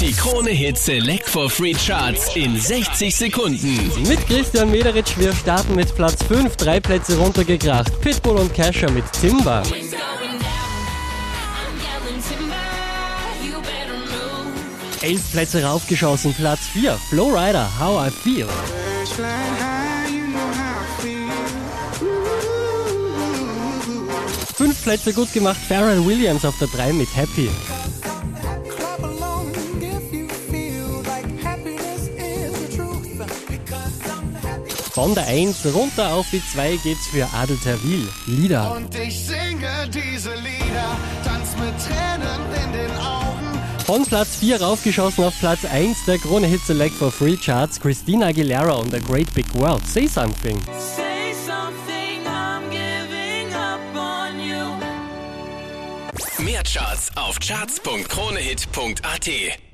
Die Krone Hit Select for Free Charts in 60 Sekunden. Mit Christian Mederitsch, wir starten mit Platz 5, drei Plätze runtergekracht. Pitbull und Kesha mit Timber. Elf Plätze raufgeschossen, Platz 4, Flowrider, how I feel. Fünf Plätze gut gemacht, Pharrell Williams auf der 3 mit Happy. Von der 1 runter auf die 2 geht's für Adel Tawil, Lieder. Und ich singe diese Lieder, tanz mit Tränen in den Augen. Von Platz 4 raufgeschossen auf Platz 1 der Krone Hit Select for Free Charts, Christina Aguilera und The Great Big World, Say Something. Say something, I'm giving up on you. Mehr Charts auf charts.kronehit.at.